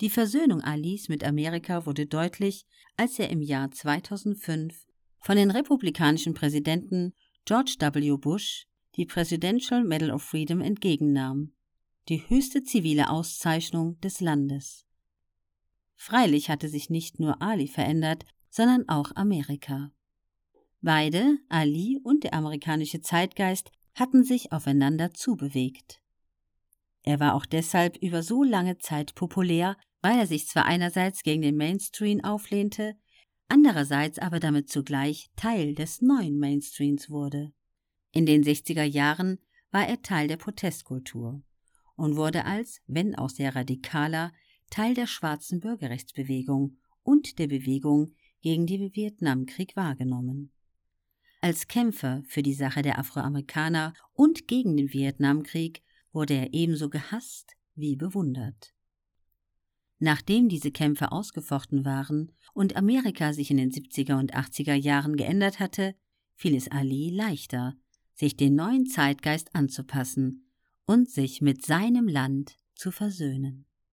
Die Versöhnung Alis mit Amerika wurde deutlich, als er im Jahr 2005 von den republikanischen Präsidenten George W. Bush die Presidential Medal of Freedom entgegennahm, die höchste zivile Auszeichnung des Landes. Freilich hatte sich nicht nur Ali verändert, sondern auch Amerika. Beide, Ali und der amerikanische Zeitgeist, hatten sich aufeinander zubewegt. Er war auch deshalb über so lange Zeit populär, weil er sich zwar einerseits gegen den Mainstream auflehnte, andererseits aber damit zugleich Teil des neuen Mainstreams wurde. In den 60er Jahren war er Teil der Protestkultur und wurde als, wenn auch sehr radikaler, Teil der schwarzen Bürgerrechtsbewegung und der Bewegung gegen den Vietnamkrieg wahrgenommen. Als Kämpfer für die Sache der Afroamerikaner und gegen den Vietnamkrieg wurde er ebenso gehasst wie bewundert. Nachdem diese Kämpfe ausgefochten waren und Amerika sich in den 70er und 80er Jahren geändert hatte, fiel es Ali leichter, sich den neuen Zeitgeist anzupassen und sich mit seinem Land zu versöhnen.